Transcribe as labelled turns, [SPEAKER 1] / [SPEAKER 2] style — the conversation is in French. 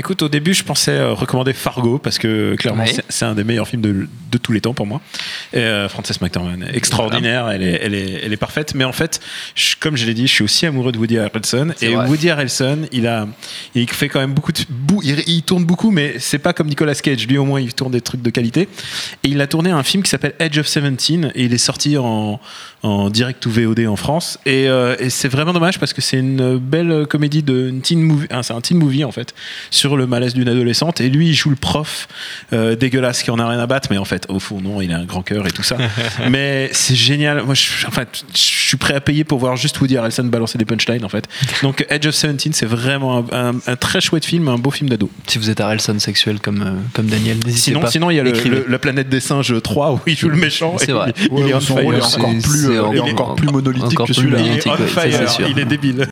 [SPEAKER 1] Écoute, au début, je pensais euh, recommander Fargo parce que clairement, c'est- un des meilleurs films de, de tous les temps pour moi. Et, euh, Frances McDormand, extraordinaire, elle, est, elle, est, elle est parfaite. Mais en fait, je- comme je l'ai dit, je suis aussi amoureux de Woody Harrelson. Et
[SPEAKER 2] vrai.
[SPEAKER 1] Woody Harrelson, il a, il fait quand même beaucoup de, il, il tourne beaucoup, mais c'est pas comme Nicolas Cage. Lui, au moins, il tourne des trucs de qualité. Et il a tourné un film qui s'appelle Edge of Seventeen et il est sorti en, en direct ou VOD en France. Et, euh, et c'est vraiment dommage parce que c'est une belle comédie de une teen movie, hein, c'est un teen movie en fait sur le malaise d'une adolescente. Et lui, il joue le prof euh, dégueulasse qui en a rien à battre, mais en fait, au fond, non, il a un grand cœur et tout ça. mais c'est génial. Moi, je, enfin, je suis prêt à payer pour voir juste Woody Harrelson balancer des punchlines en fait. Donc Edge of Seventeen, c'est vraiment un, un- un très chouette film, un beau film d'ado.
[SPEAKER 2] Si vous êtes Harrelson sexuel comme, euh, comme Daniel, n'hésitez
[SPEAKER 1] Sinon,
[SPEAKER 2] pas.
[SPEAKER 1] sinon, il y a le, le- la planète des singes 3 où il joue le méchant.
[SPEAKER 2] C'est vrai.
[SPEAKER 1] Il, est on
[SPEAKER 3] encore plus, euh, est
[SPEAKER 2] encore-
[SPEAKER 3] encore plus monolithique
[SPEAKER 2] encore
[SPEAKER 3] que celui-là.
[SPEAKER 1] Est on fire. Il est débile.